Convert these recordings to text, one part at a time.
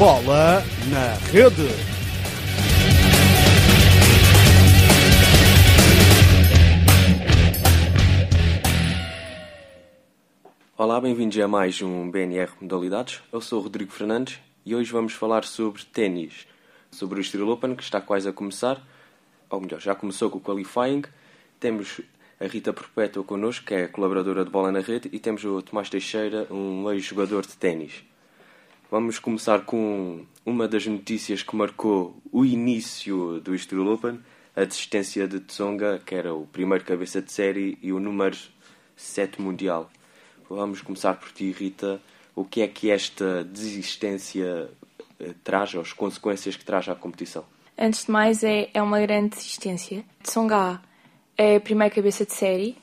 Bola na Rede. Olá, bem-vindos a mais um BNR Modalidades. Eu sou o Rodrigo Fernandes e hoje vamos falar sobre ténis, sobre o Estoril Open que está quase a começar, ou melhor, já começou com o qualifying. Temos a Rita Perpétua connosco, que é colaboradora de Bola na Rede, e temos o Tomás Teixeira, um ex-jogador de ténis. Vamos começar com uma das notícias que marcou o início do Estoril Open, a desistência de Tsonga, que era o primeiro cabeça de série e o número 7 mundial. Vamos começar por ti, Rita. O que é que esta desistência eh, traz, as consequências que traz à competição? Antes de mais, é, é uma grande desistência. Tsonga é a primeira cabeça de série,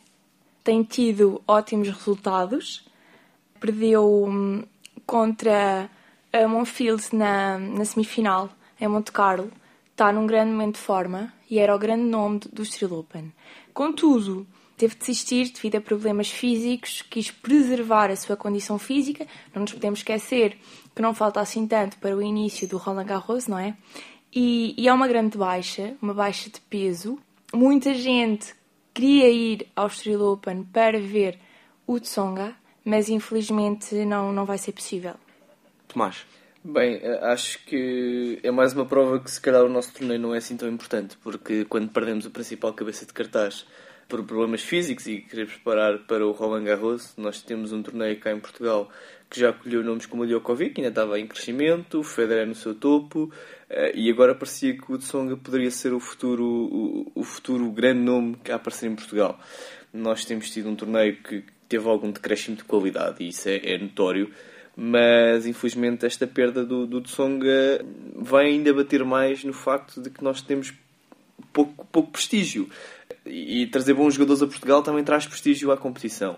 tem tido ótimos resultados. Perdeu hum, contra a Monfield na, na semifinal, em Monte Carlo. Está num grande momento de forma e era o grande nome do, Estoril Open. Contudo, teve de desistir devido a problemas físicos, quis preservar a sua condição física. Não nos podemos esquecer que não falta assim tanto para o início do Roland Garros, não é? E, e é uma grande baixa, uma baixa de peso. Muita gente queria ir ao Estoril Open para ver o Tsonga, mas infelizmente não, não vai ser possível. Tomás. Bem, acho que é mais uma prova que se calhar o nosso torneio não é assim tão importante, porque quando perdemos o principal cabeça de cartaz por problemas físicos e querer preparar para o Roland Garros, nós temos um torneio cá em Portugal que já acolheu nomes como o Djokovic, ainda estava em crescimento, o Federer no seu topo, e agora parecia que o Tsonga poderia ser o futuro, o, o futuro grande nome que a aparecer em Portugal. Nós temos tido um torneio que teve algum decréscimo de qualidade, e isso é, é notório, mas infelizmente esta perda do, do Tsonga vai ainda bater mais no facto de que nós temos pouco, pouco prestígio. E, e trazer bons jogadores a Portugal também traz prestígio à competição.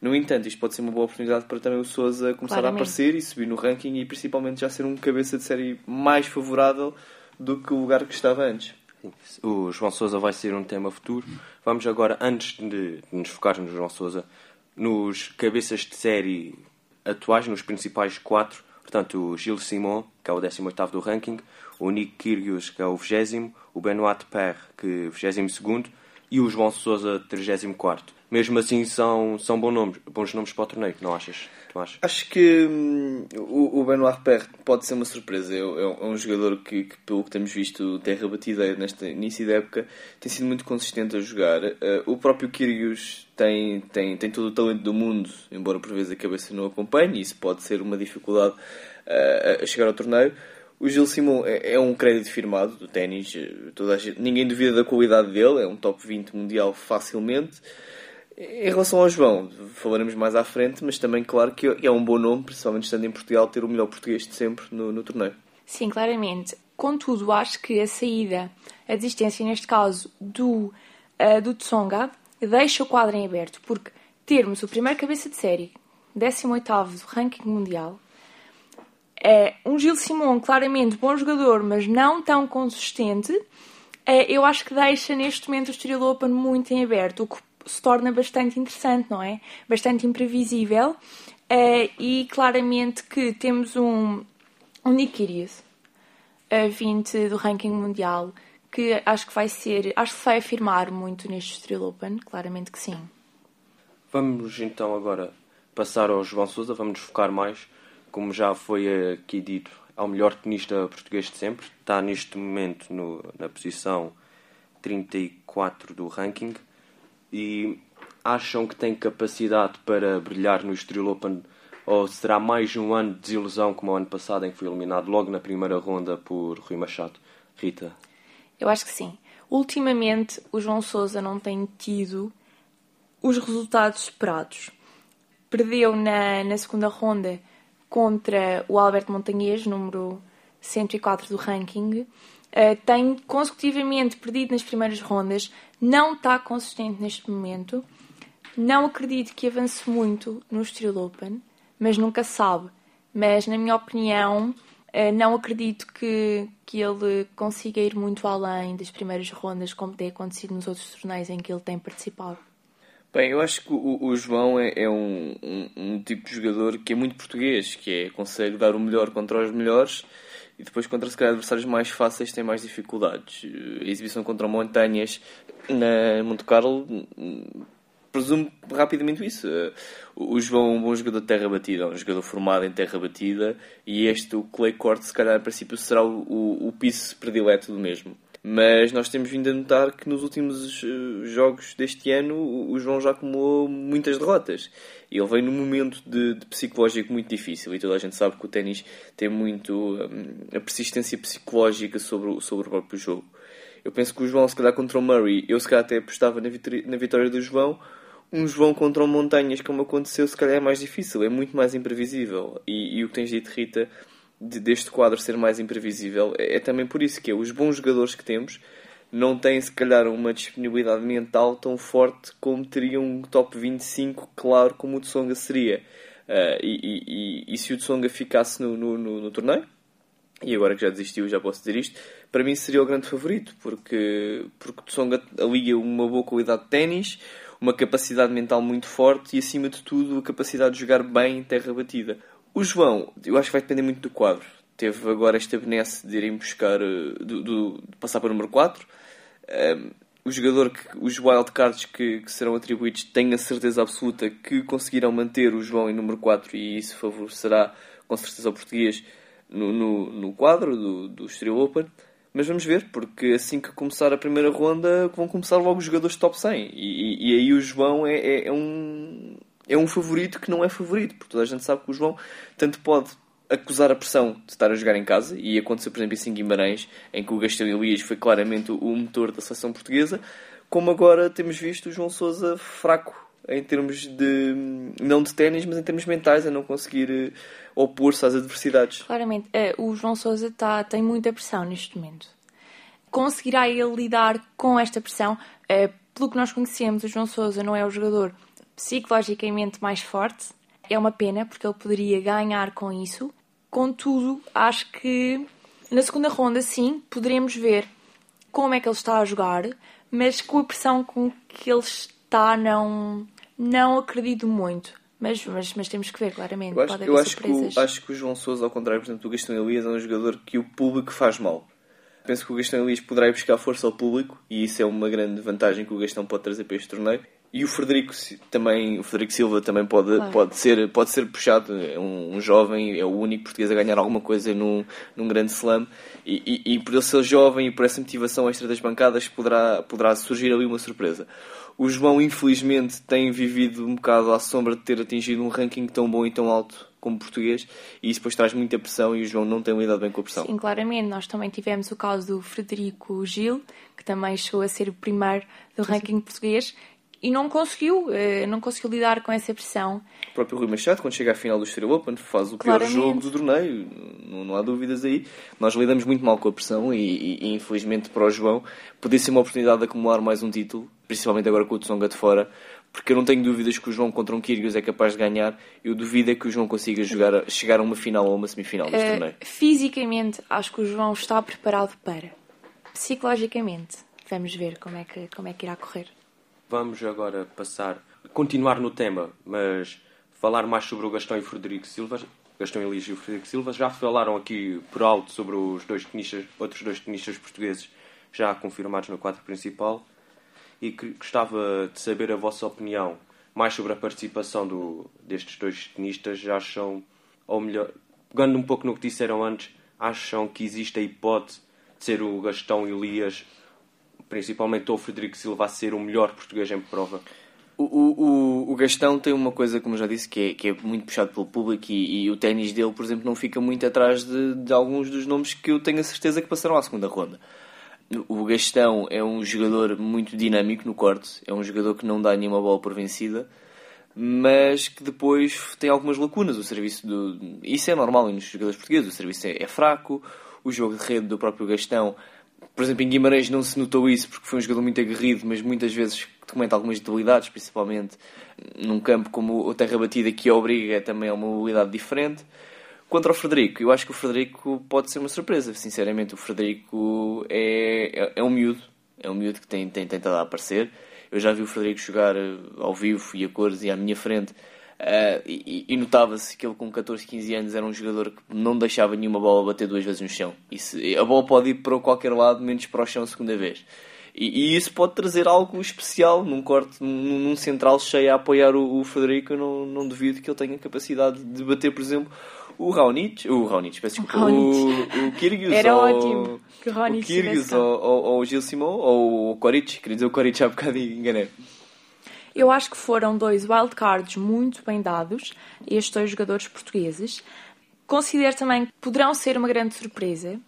No entanto, isto pode ser uma boa oportunidade para também o Sousa começar Claramente. a aparecer e subir no ranking e principalmente já ser um cabeça de série mais favorável do que o lugar que estava antes. O João Sousa vai ser um tema futuro. Vamos agora, antes de nos focarmos no João Sousa, nos cabeças de série atuais, nos principais quatro. Portanto, o Gilles Simon, que é o 18 do ranking, o Nick Kyrgios, que é o 20 o Benoit Paire, que é o 22 e o João Sousa, 34 mesmo assim são, são bons nomes, bons nomes para o torneio, não achas? Tu achas? Acho que hum, o, Benoit Paire pode ser uma surpresa. É, é, um jogador que, que, pelo que temos visto, terra batida neste início da época, tem sido muito consistente a jogar. Uh, o próprio Kyrgios tem, tem, tem todo o talento do mundo, embora por vezes a cabeça não acompanhe, e isso pode ser uma dificuldade uh, a chegar ao torneio. O Gil Simon é, é um crédito firmado do ténis, gente, ninguém duvida da qualidade dele, é um top 20 mundial facilmente. Em relação ao João, falaremos mais à frente, mas também, claro, que é um bom nome, principalmente estando em Portugal, ter o melhor português de sempre no, no torneio. Sim, claramente. Contudo, acho que a saída, a desistência, neste caso, do, uh, do Tsonga, deixa o quadro em aberto, porque termos o primeiro cabeça de série, 18 do ranking mundial, é um Gil Simon, claramente bom jogador, mas não tão consistente, é, eu acho que deixa neste momento o Estoril Open muito em aberto, o que se torna bastante interessante, não é? Bastante imprevisível. Uh, e claramente que temos um, um Nick Kyrgios, uh, 20 do ranking mundial, que acho que vai ser, acho que vai afirmar muito neste Estoril Open, claramente que sim. Vamos então agora passar ao João Sousa, vamos nos focar mais, como já foi aqui dito, ao melhor tenista português de sempre, está neste momento no, na posição 34 do ranking e acham que tem capacidade para brilhar no Estoril Open ou será mais um ano de desilusão como o ano passado em que foi eliminado logo na primeira ronda por Rui Machado? Rita? Eu acho que sim. Ultimamente o João Sousa não tem tido os resultados esperados. Perdeu na, na segunda ronda contra o Alberto Montanhês, número 104 do ranking. Uh, tem consecutivamente perdido nas primeiras rondas, não está consistente neste momento. Não acredito que avance muito no Estoril Open, mas nunca sabe. Mas, na minha opinião, eh, não acredito que, que ele consiga ir muito além das primeiras rondas, como tem acontecido nos outros torneios em que ele tem participado. Bem, eu acho que o, o João é, é um, um, um, tipo de jogador que é muito português, que é, consegue dar o melhor contra os melhores e depois contra se calhar, adversários mais fáceis tem mais dificuldades. A exibição contra Montanhas na Monte Carlo presumo rapidamente isso. O João é um bom jogador de terra batida, é um jogador formado em terra batida e este, o Clay Court, se calhar, a princípio será o, o, o piso predileto do mesmo. Mas nós temos vindo a notar que nos últimos eh, jogos deste ano o João já acumulou muitas derrotas. Ele vem num momento de, de psicológico muito difícil. E toda a gente sabe que o ténis tem muito um, a persistência psicológica sobre, sobre o próprio jogo. Eu penso que o João, se calhar contra o Murray, eu se calhar até apostava na vitória, na vitória do João. Um João contra o Montanhas, como aconteceu, se calhar é mais difícil, é muito mais imprevisível. E, e o que tens dito, Rita, de, deste quadro ser mais imprevisível é, é, também por isso que é, os bons jogadores que temos não têm se calhar uma disponibilidade mental tão forte como teriam um top 25 claro como o Tsonga seria. Uh, e, e, e, se o Tsonga ficasse no, no, no, no, torneio? E agora que já desistiu já posso dizer isto para mim seria o grande favorito porque, porque Tsonga alia uma boa qualidade de ténis uma capacidade mental muito forte e acima de tudo a capacidade de jogar bem em terra batida o João, eu acho que vai depender muito do quadro. Teve agora esta benesse de irem buscar, eh, do, de passar para o número 4. Um, o jogador, que, os wildcards que, que serão atribuídos, tenho a certeza absoluta que conseguirão manter o João em número 4 e isso favorecerá com certeza o português no, no, no quadro do, do Estoril Open. Mas vamos ver, porque assim que começar a primeira ronda vão começar logo os jogadores top 100 e, e, e aí o João é, é, é um, é um favorito que não é favorito, porque toda a gente sabe que o João tanto pode acusar a pressão de estar a jogar em casa, e aconteceu, por exemplo, isso em Guimarães, em que o Gastão Elias foi claramente o motor da seleção portuguesa, como agora temos visto o João Sousa fraco em termos de, não de ténis, mas em termos mentais, a não conseguir eh, opor-se às adversidades. Claramente, é, o João Sousa tá, tem muita pressão neste momento. Conseguirá ele lidar com esta pressão? É, pelo que nós conhecemos, o João Sousa não é o jogador psicologicamente mais forte. É uma pena, porque ele poderia ganhar com isso. Contudo, acho que na segunda ronda, sim, poderemos ver como é que ele está a jogar, mas com a pressão com que ele está, não, não acredito muito. Mas, mas, mas temos que ver, claramente. Eu acho, Pode haver eu acho surpresas. Que o, acho que o João Sousa, ao contrário, por exemplo, do Gastão Elias, é um jogador que o público faz mal. Penso que o Gastão Elias poderá ir buscar força ao público e isso é uma grande vantagem que o Gastão pode trazer para este torneio. E o Frederico também, o Frederico Silva também pode, claro. pode, ser, pode ser puxado. É um, um, jovem, é o único português a ganhar alguma coisa num, num grande slam. E, e, e, por ele ser jovem e por essa motivação extra das bancadas, poderá, poderá surgir ali uma surpresa. O João, infelizmente, tem vivido um bocado à sombra de ter atingido um ranking tão bom e tão alto como português, e isso depois traz muita pressão e o João não tem lidado bem com a pressão. Sim, claramente. Nós também tivemos o caso do Frederico Gil, que também chegou a ser o primeiro do ranking português, e não conseguiu, eh, não conseguiu lidar com essa pressão. O próprio Rui Machado, quando chega à final do Estrela Open, faz o pior jogo do torneio, não, não, há dúvidas aí. Nós lidamos muito mal com a pressão e, e, e, infelizmente para o João podia ser uma oportunidade de acumular mais um título, principalmente agora com o Tsonga de fora, porque eu não tenho dúvidas que o João contra um Kyrgios é capaz de ganhar. Eu duvido é que o João consiga jogar, chegar a uma final ou uma semifinal deste uh, torneio. Fisicamente, acho que o João está preparado para. Psicologicamente, vamos ver como é que, como é que irá correr. Vamos agora passar, continuar no tema, mas falar mais sobre o Gastão e Frederico Silva. Gastão Eligio e o Frederico Silva já falaram aqui por alto sobre os dois tenistas, outros dois tenistas portugueses já confirmados no quadro principal e gostava de saber a vossa opinião mais sobre a participação do, destes dois tenistas. Já acham, ou melhor, pegando um pouco no que disseram antes, acham que existe a hipótese de ser o Gastão Elias principalmente o Frederico Silva a ser o melhor português em prova? O, o, o Gastão tem uma coisa, como já disse, que é, que é muito puxado pelo público e, e o ténis dele, por exemplo, não fica muito atrás de, de, alguns dos nomes que eu tenho a certeza que passaram à segunda ronda. O Gastão é um jogador muito dinâmico no corte, é um jogador que não dá nenhuma bola por vencida, mas que depois tem algumas lacunas. O serviço do. Isso é normal nos jogadores portugueses, o serviço é, é fraco, o jogo de rede do próprio Gastão por exemplo, em Guimarães não se notou isso porque foi um jogador muito aguerrido, mas muitas vezes comenta algumas debilidades, principalmente num campo como o Terra Batida, que obriga também a uma mobilidade diferente. Contra o Frederico, eu acho que o Frederico pode ser uma surpresa, sinceramente. O Frederico é, é, é um miúdo, é um miúdo que tem, tem tentado aparecer. Eu já vi o Frederico jogar eh, ao vivo e a cores e à minha frente. Uh, e, e notava-se que ele com 14, 15 anos era um jogador que não deixava nenhuma bola bater duas vezes no chão. Se, a bola pode ir para qualquer lado, menos para o chão a segunda vez. E, e, isso pode trazer algo especial num corte, num, num central cheio a apoiar o, o Frederico. Eu não, não duvido que ele tenha capacidade de bater, por exemplo, o Raonic, o Raonic, peço desculpa, o, o Kyrgios, Era ou, ótimo que o Raonic o Kyrgios ou, ou, ou, o Gil Simão ou o Coric, queria dizer o Coric há bocado enganei. Eu acho que foram dois wildcards muito bem dados, estes dois jogadores portugueses. Considero também que poderão ser uma grande surpresa.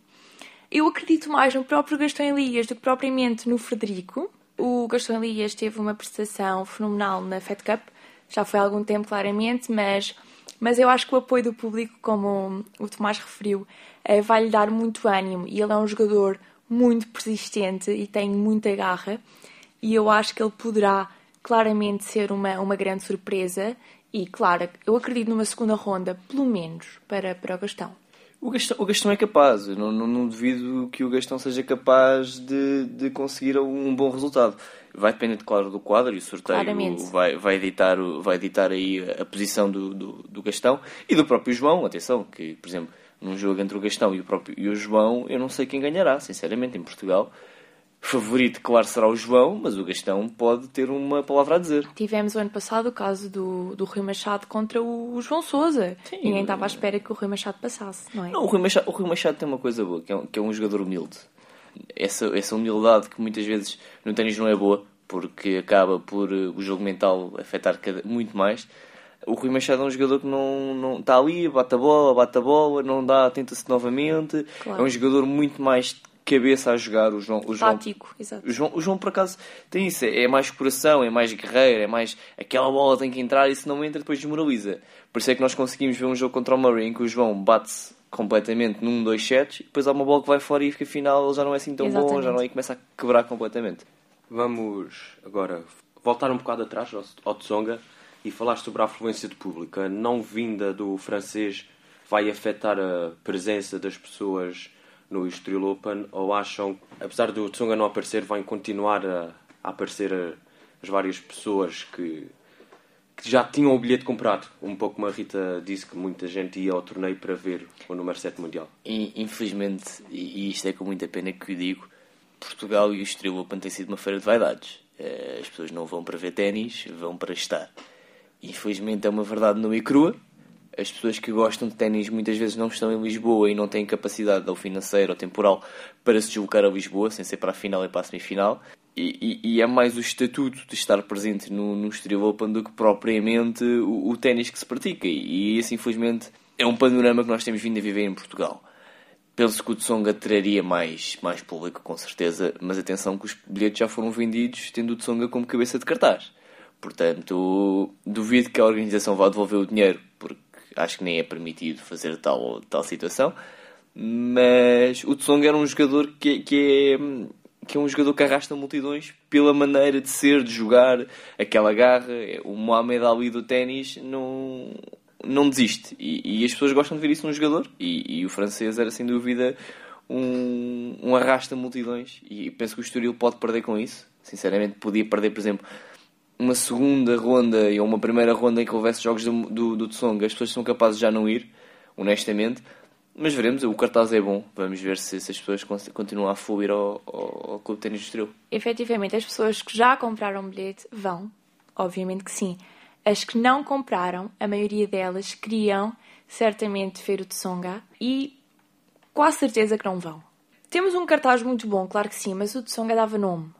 Eu acredito mais no próprio Gastão Elias do que propriamente no Frederico. O Gastão Elias teve uma prestação fenomenal na Fed Cup, já foi há algum tempo, claramente, mas mas eu acho que o apoio do público, como o Tomás referiu, eh, vai lhe dar muito ânimo e ele é um jogador muito persistente e tem muita garra e eu acho que ele poderá claramente ser uma, uma grande surpresa e, claro, eu acredito numa segunda ronda, pelo menos, para, para o Gastão. O Gastão, o Gastão é capaz, eu não, não, não duvido que o Gastão seja capaz de, de conseguir um bom resultado. Vai depender, claro, do quadro e o sorteio vai, vai, editar, vai editar aí a posição do, do, do, Gastão e do próprio João. Atenção, que, por exemplo, num jogo entre o Gastão e o, próprio, e o João, eu não sei quem ganhará, sinceramente, em Portugal. Favorito, claro, será o João, mas o Gastão pode ter uma palavra a dizer. Tivemos o ano passado o caso do, do Rui Machado contra o João Souza. Sim, Ninguém estava à espera que o Rui Machado passasse, não é? Não, o Rui Machado, o Rui Machado tem uma coisa boa, que é um, que é um jogador humilde essa, essa humildade que muitas vezes no ténis não é boa, porque acaba por uh, o jogo mental afetar cada, muito mais. O Rui Machado é um jogador que não, não está ali, bate a bola, bate a bola, não dá, tenta-se novamente. Claro. É um jogador muito mais cabeça a jogar. O João, o João, Tático, exato. O João, o João, por acaso, tem isso. É mais coração, é mais guerreiro, é mais aquela bola tem que entrar e se não entra, depois desmoraliza. Por isso é que nós conseguimos ver um jogo contra o Murray em que o João bate-se completamente num, dois sets, e depois há uma bola que vai fora e fica final, ele já não é assim tão Exatamente. bom, já não é e começa a quebrar completamente. Vamos agora voltar um bocado atrás ao Tsonga e falar sobre a afluência de público. A não vinda do francês vai afetar a presença das pessoas no Estoril Open ou acham, apesar do Tsonga não aparecer, vai continuar a, a aparecer as várias pessoas que que já tinham o bilhete comprado. Um pouco como a Rita disse que muita gente ia ao torneio para ver o número 7 mundial. Infelizmente, e isto é com muita pena que o digo, Portugal e o Estoril Open têm sido uma feira de vaidades. Eh, as pessoas não vão para ver ténis, vão para estar. Infelizmente é uma verdade nua e crua. As pessoas que gostam de ténis muitas vezes não estão em Lisboa e não têm capacidade ou financeira ou temporal para se deslocar a Lisboa, sem ser para a final e para a semifinal. E, e, e, é mais o estatuto de estar presente no, no Estoril Open do que propriamente o, o ténis que se pratica. E, esse, infelizmente, é um panorama que nós temos vindo a viver em Portugal. Penso que o Tsonga traria mais, mais público, com certeza, mas atenção que os bilhetes já foram vendidos tendo o Tsonga como cabeça de cartaz. Portanto, duvido que a organização vá devolver o dinheiro, acho que nem é permitido fazer tal, tal situação. Mas o Tsonga era um jogador que, que é que é um jogador que arrasta multidões pela maneira de ser, de jogar, aquela garra. O Mohamed Ali do ténis não, não desiste. E, e, as pessoas gostam de ver isso num jogador. E, e o francês era sem dúvida um, um arrasta multidões. E penso que o Estoril pode perder com isso. Sinceramente, podia perder, por exemplo, uma segunda ronda ou uma primeira ronda em que houvesse jogos do, do, do Tsonga. As pessoas são capazes de já não ir, honestamente. Mas veremos, o cartaz é bom. Vamos ver se, se as pessoas continuam a fluir ao, ao, ao Clube do Estoril. Efetivamente, as pessoas que já compraram bilhete vão. Obviamente que sim. As que não compraram, a maioria delas queriam certamente ver o Tsonga e quase certeza que não vão. Temos um cartaz muito bom, claro que sim, mas o Tsonga dava nome,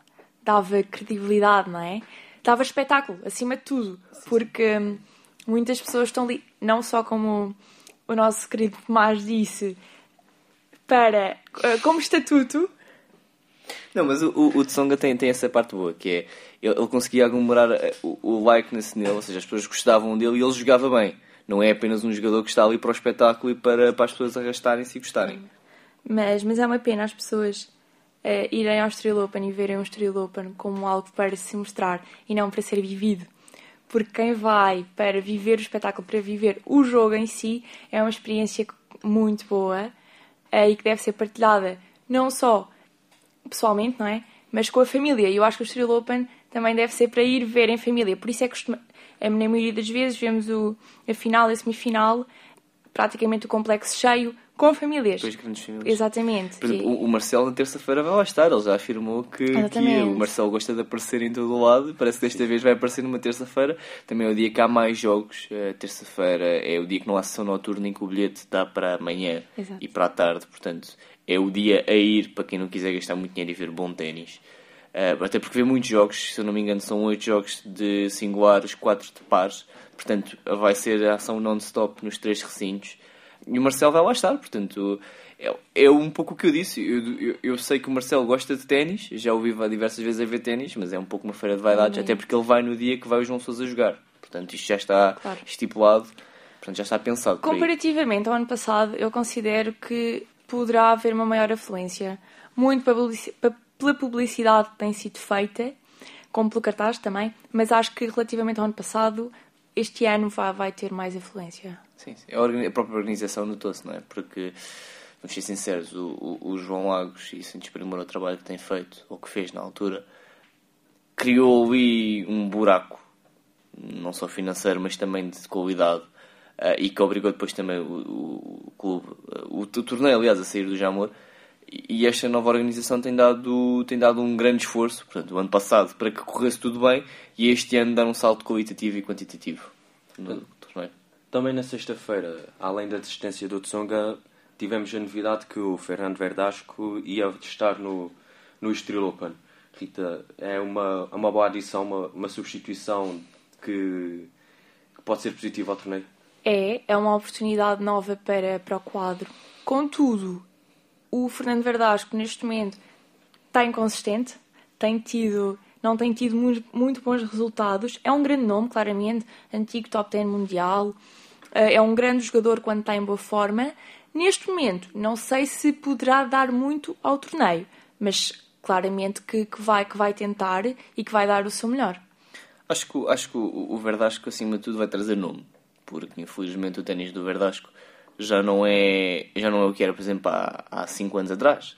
dava credibilidade, não é? Dava espetáculo, acima de tudo, porque hum, muitas pessoas estão ali, não só como o nosso querido Tomás disse, para, eh, como estatuto. Não, mas o, o Tsonga tem, tem essa parte boa, que é ele, ele conseguia aglomerar eh, o, o likeness nele, ou seja, as pessoas gostavam dele e ele jogava bem. Não é apenas um jogador que está ali para o espetáculo e para, para as pessoas arrastarem-se e gostarem. Mas, mas é uma pena as pessoas uh, irem ao Estoril Open e verem o Estoril Open como algo para se mostrar e não para ser vivido porque quem vai para viver o espetáculo, para viver o jogo em si, é uma experiência muito boa eh, e que deve ser partilhada não só pessoalmente, não é? mas com a família. E eu acho que o Estoril Open também deve ser para ir ver em família. Por isso é que costuma, na maioria das vezes vemos o, a final a semifinal, praticamente o complexo cheio, com famílias. Dois grandes famílias. Exatamente. Por exemplo, E- o Marcelo na terça-feira vai lá estar, ele já afirmou que, que o Marcelo gosta de aparecer em todo o lado, parece que desta vez vai aparecer numa terça-feira, também é o dia que há mais jogos, Eh, terça-feira é o dia que não há sessão noturna em que o bilhete dá para amanhã Exato. e para a tarde, portanto é o dia a ir para quem não quiser gastar muito dinheiro e ver bom ténis. Eh, até porque vê muitos jogos, se eu não me engano são oito jogos de singulares, quatro de pares, portanto vai ser a ação non-stop nos três recintos. E o Marcelo vai lá estar, portanto, é, é um pouco o que eu disse. Eu, eu, eu sei que o Marcelo gosta de ténis, já o vi diversas vezes a ver ténis, mas é um pouco uma feira de vaidades, Uhum. até porque ele vai no dia que vai o João Sousa jogar. Portanto, isto já está Claro. estipulado, portanto, já está pensado. Comparativamente ao ano passado, eu considero que poderá haver uma maior afluência. Muito pela publicidade que tem sido feita, como pelo cartaz também, mas acho que relativamente ao ano passado, este ano vai, vai ter mais afluência. Sim, sim. A, própria organização notou-se, não é? Porque, vamos ser sinceros, o, o, o João Lagos, e sem desprimor o trabalho que tem feito, ou que fez na altura, criou ali um buraco, não só financeiro, mas também de qualidade, eh, e que obrigou depois também o, o, o clube, eh, o, o torneio, aliás, a sair do Jamor. E esta nova organização tem dado, tem dado um grande esforço, portanto, o ano passado, para que corresse tudo bem, e este ano dar um salto qualitativo e quantitativo. Também na sexta-feira, além da desistência do Tsonga, tivemos a novidade que o Fernando Verdasco ia estar no, no Estoril Open. Rita, é uma, é uma boa adição, uma, uma substituição que, que pode ser positiva ao torneio. É, é uma oportunidade nova para, para o quadro. Contudo, o Fernando Verdasco, neste momento, está inconsistente, tem tido, não tem tido muito, muito bons resultados. É um grande nome, claramente, antigo top 10 mundial. Eh, É um grande jogador quando está em boa forma. Neste momento, não sei se poderá dar muito ao torneio, mas claramente que, que vai, que vai tentar e que vai dar o seu melhor. Acho que, acho que o, o Verdasco, acima de tudo, vai trazer nome. Porque, infelizmente, o ténis do Verdasco já não é, já não é o que era, por exemplo, há, há cinco anos atrás.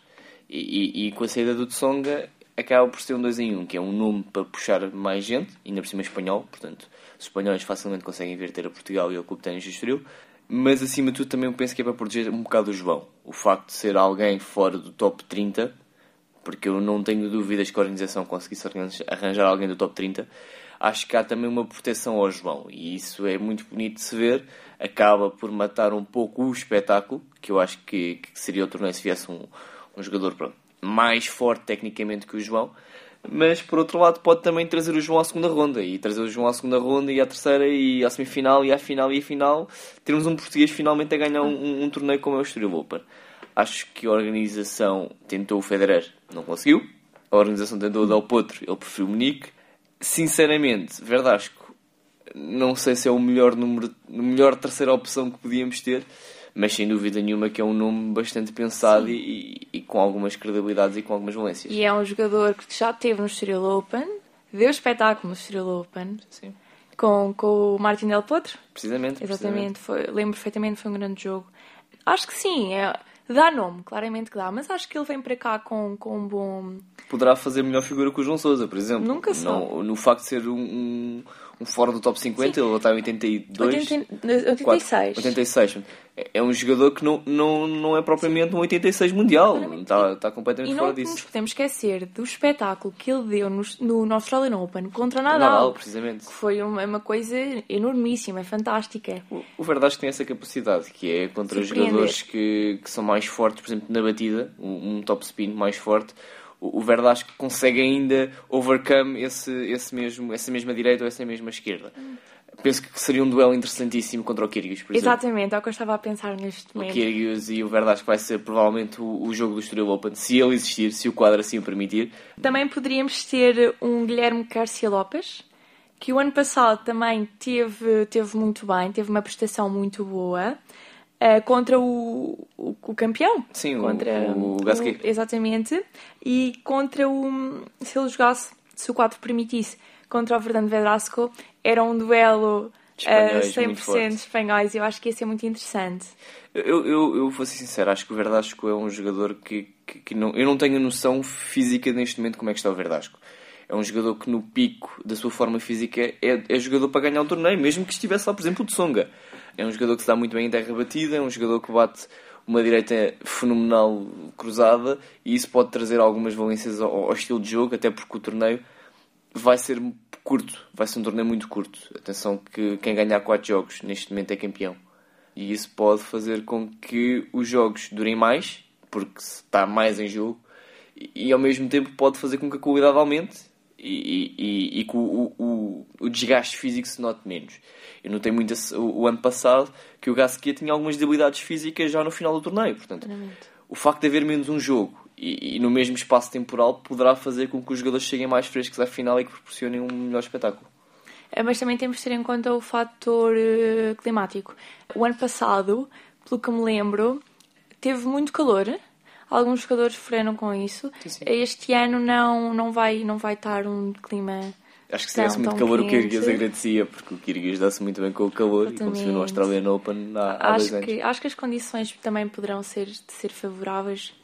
E, e- e com a saída do Tsonga, acaba por ser um 2 em 1, um, que é um nome para puxar mais gente, ainda por cima espanhol, portanto, os espanhóis facilmente conseguem verter a Portugal e ao Clube Ténis Estoril. Mas, acima de tudo, também penso que é para proteger um bocado o João. O facto de ser alguém fora do top 30 porque eu não tenho dúvidas que a organização conseguisse arranjar- alguém do top 30. Acho que há também uma proteção ao João e isso é muito bonito de se ver. Acaba por matar um pouco o espetáculo, que eu acho que, que seria o torneio se viesse um, um jogador pronto, mais forte tecnicamente que o João. Mas por outro lado, pode também trazer o João à segunda ronda e trazer o João à segunda ronda e à terceira e à semifinal e à final e à final. Termos um português finalmente a ganhar um, um- torneio como é o Estoril Open. Acho que a organização tentou o Federer, não conseguiu. A organização tentou o Del Potro, ele preferiu o Munique. Sinceramente, Verdasco, não sei se é o melhor número, melhor terceira opção que podíamos ter, mas sem dúvida nenhuma que é um nome bastante pensado e, e- com algumas credibilidades e com algumas valências. E é um jogador que já esteve no Estoril Open, deu espetáculo no Estoril Open, Sim, com, com o Martin Del Potro. precisamente. Exatamente, foi, lembro perfeitamente, foi um grande jogo. Acho que sim, é, dá nome, claramente que dá, mas acho que ele vem para cá com, com um bom. Poderá fazer melhor figura que o João Sousa, por exemplo. Nunca não, No facto de ser um, um, um fora do top 50, ele está em 82. 80, 86. 86. É- É um jogador que não, não, não é propriamente um 86 mundial. Está, está E completamente não fora nos disso. podemos esquecer do espetáculo que ele deu no, no, Australian Open contra o Nadal, Nadal, precisamente. que foi uma, uma coisa enormíssima, fantástica. O, o Verdasco tem essa capacidade, que é contra os Surpreender. jogadores que, que são mais fortes, por exemplo, na batida, um, um top spin mais forte. O, o Verdasco consegue ainda overcome esse, esse mesmo, essa mesma direita ou essa mesma esquerda. Penso que seria um duelo interessantíssimo contra o Kyrgios, por exemplo. Exatamente, é o que eu estava a pensar neste O momento. Kyrgios e o Verdasco vai ser provavelmente o, o jogo do Estoril Open, se ele existir, se o quadro assim o permitir. Também poderíamos ter um Guilherme Garcia Lopes, que o ano passado também teve, teve muito bem, teve uma prestação muito boa. Eh, contra o, o, o campeão. Sim, o- contra o Gasquet. Exatamente. E contra o. Se ele jogasse, se o 4 permitisse, contra o Fernando Vedrasco, era um duelo de espanhóis uh, muito forte. espanhóis. Eu acho que ia ser muito interessante. Eu, eu, eu vou ser sincero, acho que o Verdasco é um jogador que, que, que não, eu não tenho noção física neste momento como é que está o Verdasco. É um jogador que no pico da sua forma física é, é jogador para ganhar o torneio, mesmo que estivesse lá, por exemplo, o Tsonga. É um jogador que se dá muito bem em terra batida, é um jogador que bate uma direita fenomenal cruzada e isso pode trazer algumas valências ao, ao estilo de jogo, até porque o torneio vai ser curto, vai ser um torneio muito curto. Atenção que quem ganhar 4 jogos neste momento é campeão. E isso pode fazer com que os jogos durem mais, porque está mais em jogo, e, ao mesmo tempo pode fazer com que a qualidade aumente e, e, e que o, o, o, desgaste físico se note menos. Eu notei muito o, o ano passado que o Gasquet tinha algumas debilidades físicas já no final do torneio. Portanto, o facto de haver menos um jogo e, e, no mesmo espaço temporal poderá fazer com que os jogadores cheguem mais frescos à final e que proporcionem um melhor espetáculo. É, mas também temos de ter em conta o fator uh, climático. O ano passado, pelo que me lembro, teve muito calor. Alguns jogadores sofreram com isso. Sim, sim. Este ano não, não, vai, não vai estar um clima. Acho que se tivesse muito calor, quente. o Kyrgios agradecia, porque o Kyrgios dá-se muito bem com o calor Exatamente. e como se viu no Australian Open há, há acho dois anos. Que, acho que as condições também poderão ser, ser favoráveis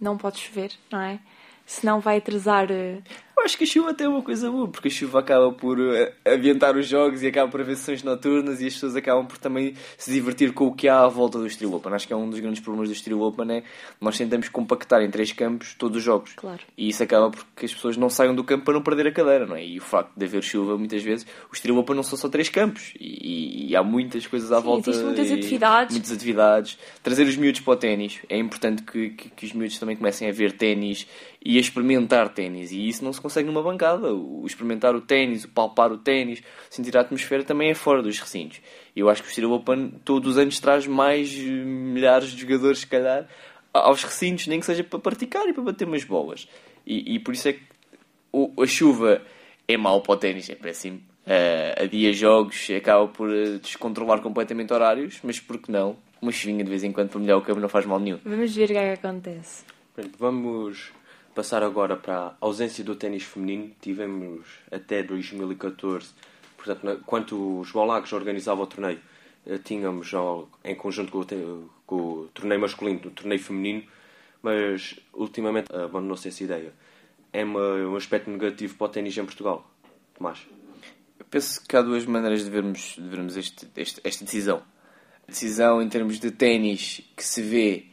não pode chover, não é? Senão vai atrasar. Eu acho que a chuva tem uma coisa boa, porque a chuva acaba por uh, ambientar os jogos e acaba por haver sessões noturnas e as pessoas acabam por também se divertir com o que há à volta do Estoril Open. Acho que é um dos grandes problemas do Estoril Open é nós tentamos compactar em três campos todos os jogos. Claro. E isso acaba porque as pessoas não saiam do campo para não perder a cadeira, não é? E o facto de haver chuva, muitas vezes, o Estoril Open não são só três campos e, e, e há muitas coisas à Sim, volta. Existem muitas atividades. Muitas atividades. Trazer os miúdos para o ténis. É importante que, que, que os miúdos também comecem a ver ténis e a experimentar ténis. E isso não se consegue numa bancada. O experimentar o ténis, o palpar o ténis, sentir a atmosfera também é fora dos recintos. E eu acho que o Estoril Open todos os anos traz mais eh, milhares de jogadores, se calhar, aos recintos, nem que seja para praticar e para bater umas bolas. E, e por isso é que o, a chuva é mau para o ténis, é péssimo. Uh, a dia jogos acaba por eh, descontrolar completamente horários, mas por que não? Uma chuvinha de vez em quando para melhorar o campo não faz mal nenhum. Vamos ver o que é que acontece. Vamos passar agora para a ausência do ténis feminino. Tivemos até 2014, portanto, quando o João Lagos organizava o torneio, eh, tínhamos em conjunto com o, com o torneio masculino, o torneio feminino, mas ultimamente abandonou-se essa ideia. É um aspecto negativo para o ténis em Portugal, Tomás? Eu penso que há duas maneiras de vermos, de vermos este, este, esta decisão. A decisão em termos de ténis que se vê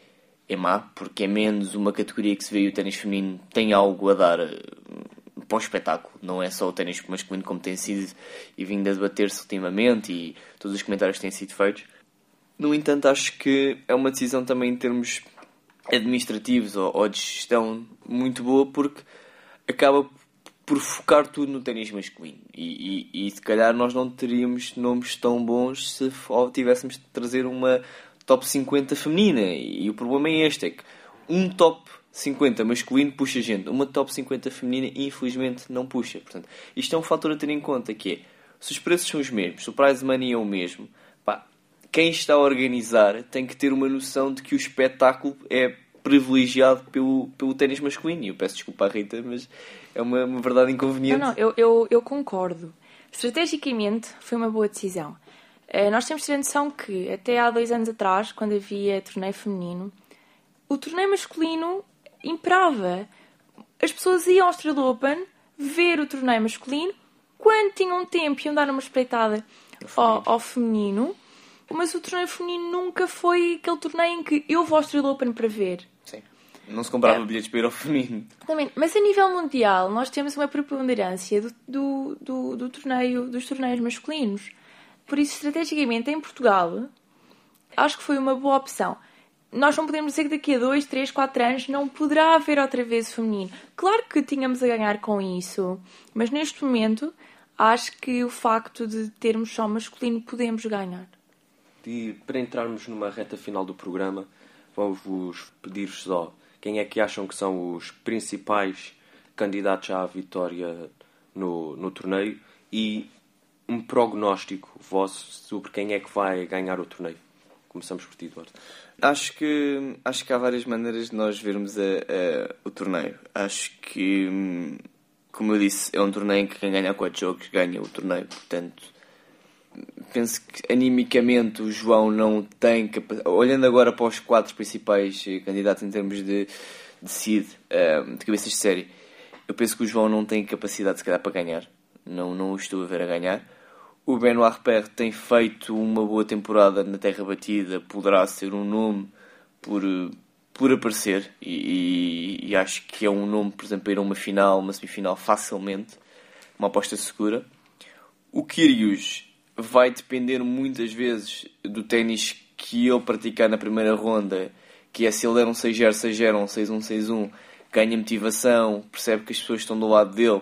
é má, porque é menos uma categoria que se vê e o ténis feminino tem algo a dar eh, para o espetáculo. Não é só o ténis masculino como tem sido e vindo a debater-se ultimamente e todos os comentários têm sido feitos. No entanto, acho que é uma decisão também em termos administrativos ou, ou de gestão muito boa porque acaba por focar tudo no ténis masculino. E, e, e, se calhar nós não teríamos nomes tão bons se tivéssemos de trazer uma top 50 feminina. E o problema é este: é que um top 50 masculino puxa gente, uma top 50 feminina infelizmente não puxa. Portanto, isto é um fator a ter em conta que é, se os preços são os mesmos, se o prize money é o mesmo, pá, quem está a organizar tem que ter uma noção de que o espetáculo é privilegiado pelo, pelo ténis masculino. E eu peço desculpa à Rita, mas é uma, uma verdade inconveniente. Não, não, eu, eu, eu concordo. Estrategicamente foi uma boa decisão. Eh, nós temos de ter noção que até há dois anos atrás, quando havia torneio feminino, o torneio masculino imperava. As pessoas iam ao Australian Open ver o torneio masculino quando tinham tempo iam dar uma espreitada ao, ao, feminino, mas o torneio feminino nunca foi aquele torneio em que eu vou ao Australian Open para ver. Sim. Não se comprava é. bilhetes para ir ao feminino. Também. Mas a nível mundial, nós temos uma preponderância do, do, do, do torneio, dos torneios masculinos. Por isso, estrategicamente, em Portugal, acho que foi uma boa opção. Nós não podemos dizer que daqui a 2, 3, 4 anos não poderá haver outra vez feminino. Claro que tínhamos a ganhar com isso, mas neste momento acho que o facto de termos só masculino podemos ganhar. E para entrarmos numa reta final do programa, vou-vos pedir só quem é que acham que são os principais candidatos à vitória no, no torneio e um prognóstico vosso sobre quem é que vai ganhar o torneio? Começamos por ti, Eduardo. Acho que, acho que há várias maneiras de nós vermos a, a, o torneio. Acho que, como eu disse, é um torneio em que quem ganha quatro jogos ganha o torneio. Portanto, penso que animicamente o João não tem capacidade. Olhando agora para os quatro principais eh, candidatos em termos de, de seed, um, de cabeças de série, eu penso que o João não tem capacidade, se calhar, para ganhar. Não, não o estou a ver a ganhar. O Benoit Repère tem feito uma boa temporada na Terra Batida, poderá ser um nome por, por aparecer e, e, e acho que é um nome, por exemplo, para ir a uma final, uma semifinal facilmente, uma aposta segura. O Kyrgios vai depender muitas vezes do ténis que ele praticar na primeira ronda, que é se ele der um 6-0, 6-0, um 6-1, 6-1, ganha motivação, percebe que as pessoas estão do lado dele,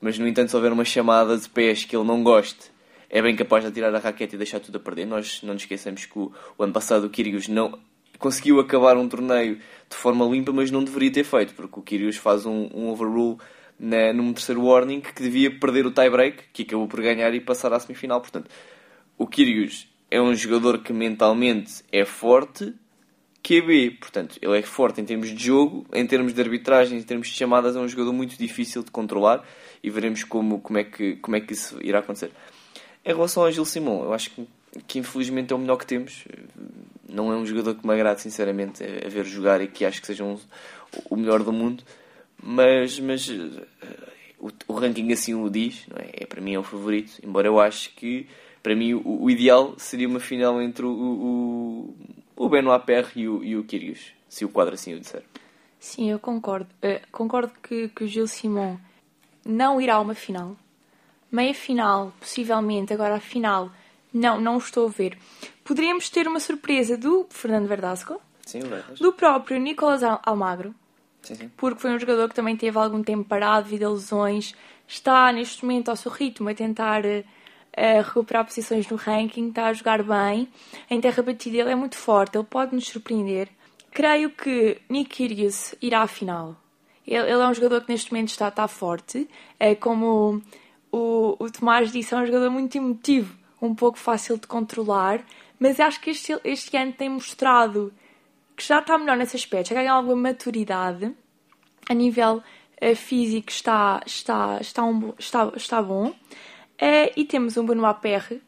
mas no entanto se houver uma chamada de pés que ele não goste, é bem capaz de tirar a raquete e deixar tudo a perder. Nós não nos esqueçamos que o, o ano passado o Kyrgios não conseguiu acabar um torneio de forma limpa, mas não deveria ter feito, porque o Kyrgios faz um, um overrule na, num terceiro warning que devia perder o tie-break, que acabou por ganhar e passar à semifinal. Portanto, o Kyrgios é um jogador que mentalmente é forte, QB, portanto, ele é forte em termos de jogo, em termos de arbitragem, em termos de chamadas, é um jogador muito difícil de controlar e veremos como, como, é, que, como é que isso irá acontecer. Em relação ao Gil Simon, eu acho que, que infelizmente é o melhor que temos. Não é um jogador que me agrade, sinceramente, a ver jogar e que acho que seja um, o melhor do mundo, mas, mas o, o, ranking assim o diz, não é? é? Para mim é o favorito, embora eu acho que para mim o, o ideal seria uma final entre o, o, o Benoit Paire e o, e o Kyrgios, se o quadro assim o disser. Sim, eu concordo. Uh, concordo que, que o Gil Simon não irá a uma final. Meia final, possivelmente, agora a final, não, não estou a ver. Poderíamos ter uma surpresa do Fernando Verdasco, sim, do próprio Nicolas Almagro, sim, sim. porque foi um jogador que também teve algum tempo parado devido a lesões, está neste momento ao seu ritmo a tentar uh, recuperar posições no ranking, está a jogar bem. Em terra batida ele é muito forte, ele pode nos surpreender. Creio que Nick Kyrgios irá à final. Ele, ele, é um jogador que neste momento está, está forte, é como o, o Tomás disse, é um jogador muito emotivo, um pouco fácil de controlar, mas acho que este, este ano tem mostrado que já está melhor nesse aspecto, já ganha alguma maturidade a nível uh, físico está, está, está, um, está, está bom. Uh, e temos um Benoit Perre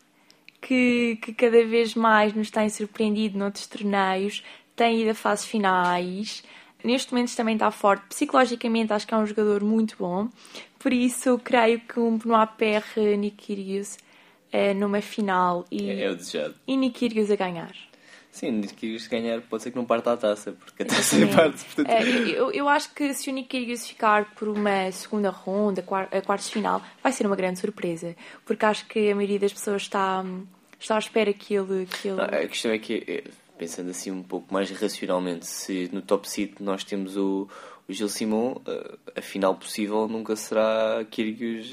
que, que cada vez mais nos tem surpreendido noutros torneios, tem ido a fases finais. Neste momento também está forte. Psicologicamente acho que é um jogador muito bom. Por isso creio que um Benoit Perre Nikirius uh, numa final e, é, é o desejado. e a ganhar. Sim, Nikirius ganhar pode ser que não parta a taça, porque a taça é parte. Portanto... Uh, eu, eu acho que se o Nikirius ficar por uma segunda ronda, a quartos final, vai ser uma grande surpresa. Porque acho que a maioria das pessoas está, está à espera que ele. Que ele... Não, a questão é que, eh, pensando assim um pouco mais racionalmente, se no top seed nós temos o, o Gil Simon, eh, a final possível nunca será Kyrgios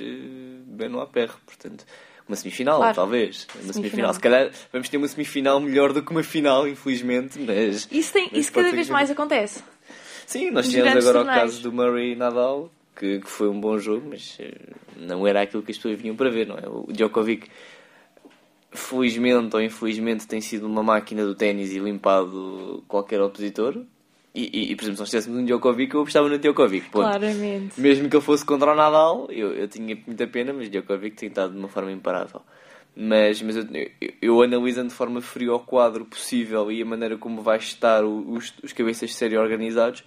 Benoit Perre, portanto uma semifinal, claro. talvez. Uma semifinal. semifinal. Se calhar vamos ter uma semifinal melhor do que uma final, infelizmente, mas. Isso, tem, mas isso cada vez mais acontece. Sim, nós tivemos agora torneios. o caso do Murray Nadal, que, que, foi um bom jogo, mas eh, não era aquilo que as pessoas vinham para ver, não é? O Djokovic, felizmente ou infelizmente, tem sido uma máquina do ténis e limpado qualquer opositor. E, e, e, por exemplo, se nós tivéssemos um Djokovic, eu apostava no Djokovic. Ponto. Claramente. Mesmo que ele fosse contra o Nadal, eu, eu tinha muita pena, mas Djokovic tem estado de uma forma imparável. Mas, mas eu, eu, eu, analisando de forma fria o quadro possível e a maneira como vai estar os, os cabeças de série organizados,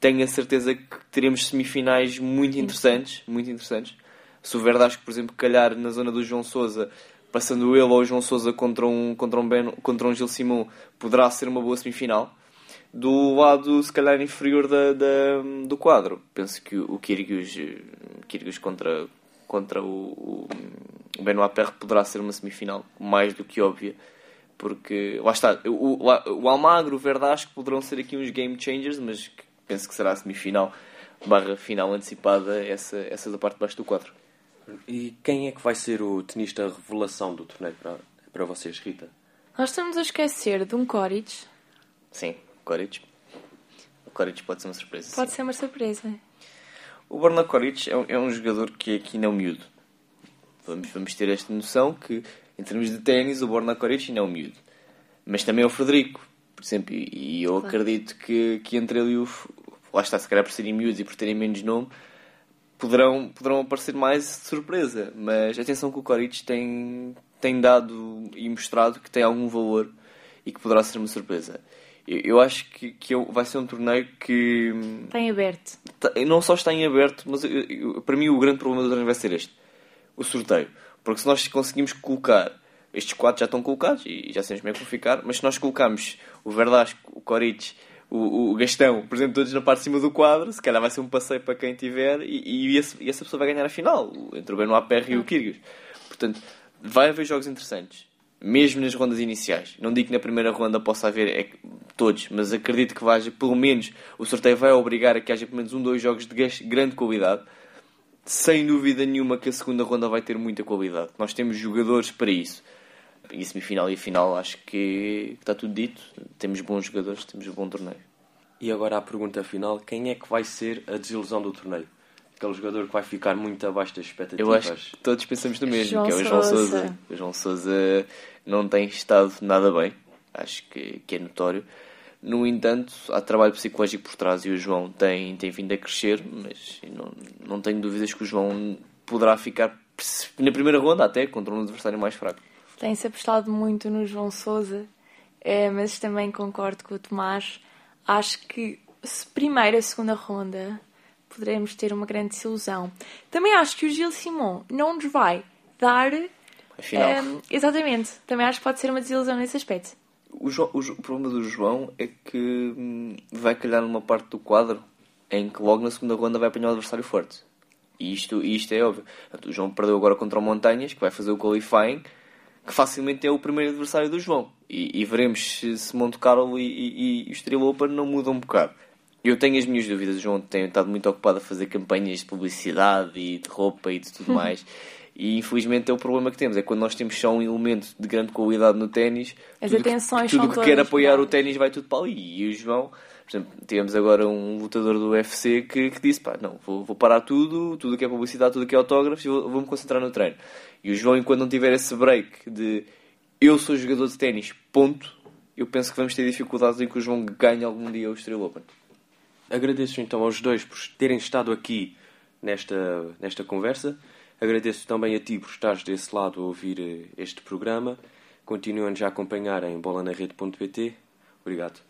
tenho a certeza que teremos semifinais muito interessantes. Muito interessantes. Se o Verdasco, por exemplo, calhar na zona do João Sousa, passando ele ou o João Sousa contra um, contra um, ben, contra um Gil Simão, poderá ser uma boa semifinal do lado, se calhar, inferior da, da do quadro. Penso que o Kyrgios, Kyrgios contra, contra o, o Benoit Perre poderá ser uma semifinal mais do que óbvia. Porque, lá está, o, o Almagro, o Verdasco poderão ser aqui uns game changers, mas penso que será a semifinal barra final antecipada, essa, essa da parte de baixo do quadro. E quem é que vai ser o tenista revelação do torneio para, para vocês, Rita? Nós estamos a esquecer de um Coric. Sim. Koric. O Koric pode ser uma surpresa. Pode sim. ser uma surpresa. O Borna Koric é um, é um jogador que aqui não miúdo. Vamos, vamos ter esta noção que, em termos de ténis, o Borna Koric não é um miúdo. Mas também é o Frederico, por exemplo. E eu claro. acredito que, que entre ele e o. Lá está, se calhar por serem miúdos e por terem menos nome, poderão, poderão aparecer mais de surpresa. Mas atenção que o Koric tem, tem dado e mostrado que tem algum valor e que poderá ser uma surpresa. Eu, eu acho que, que eu, vai ser um torneio que. Está em aberto. Tá, não só está em aberto, mas eu, eu, para mim o grande problema do torneio vai ser este: o sorteio. Porque se nós conseguimos colocar. Estes quatro já estão colocados e já sabemos como é que vão ficar, mas se nós colocarmos o Verdasco, o Corites, o, o Gastão, por exemplo, todos na parte de cima do quadro, se calhar vai ser um passeio para quem tiver e, e, esse, e essa pessoa vai ganhar a final, entre o Benoit Perry e o Kyrgios. Portanto, vai haver jogos interessantes, mesmo nas rondas iniciais. Não digo que na primeira ronda possa haver é, todos, mas acredito que vai pelo menos, o sorteio vai obrigar a que haja pelo menos um, dois jogos de grande qualidade. Sem dúvida nenhuma que a segunda ronda vai ter muita qualidade. Nós temos jogadores para isso. E semifinal e final acho que está tudo dito. Temos bons jogadores, temos um bom torneio. E agora a pergunta final: quem é que vai ser a desilusão do torneio? Aquele jogador que vai ficar muito abaixo das expectativas. Eu acho que todos pensamos no mesmo, João que é o João Sousa. Sousa. O João Sousa não tem estado nada bem, acho que, que é notório. No entanto, há trabalho psicológico por trás e o João tem, tem vindo a crescer, mas não, não tenho dúvidas que o João poderá ficar na primeira ronda até contra um adversário mais fraco. Tem-se apostado muito no João Sousa, eh, mas também concordo com o Tomás. Acho que se primeira, segunda ronda poderemos ter uma grande desilusão. Também acho que o Gil Simon não nos vai dar. Afinal, eh, exatamente. Também acho que pode ser uma desilusão nesse aspecto. o, Jo- o o problema do João é que hum, vai calhar numa parte do quadro em que logo na segunda ronda vai apanhar um adversário forte. E isto, isto é óbvio. O João perdeu agora contra o Montanhas, que vai fazer o qualifying, que facilmente é o primeiro adversário do João. E, e veremos se, se Monte Carlo e, e, e o Estrela Open não mudam um bocado. Eu tenho as minhas dúvidas. O João tem estado muito ocupado a fazer campanhas de publicidade e de roupa e de tudo mais. E infelizmente é o problema que temos. É quando nós temos só um elemento de grande qualidade no ténis. As tudo que- atenções Tudo são que quer apoiar o ténis vai tudo para ali. E o João, por exemplo, tivemos agora um lutador do UFC que, que disse: pá, não, vou, vou parar tudo, tudo que é publicidade, tudo que é autógrafos, e vou- vou-me concentrar no treino. E o João, enquanto não tiver esse break de eu sou jogador de ténis, ponto, eu penso que vamos ter dificuldades em que o João ganhe algum dia o Estrela Open. Agradeço então aos dois por terem estado aqui nesta, nesta conversa. Agradeço também a ti por estares desse lado a ouvir eh, este programa. Continuem-nos a acompanhar em bolanarede.pt. Obrigado.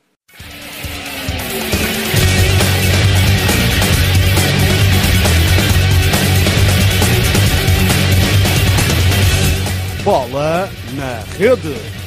Bola na rede.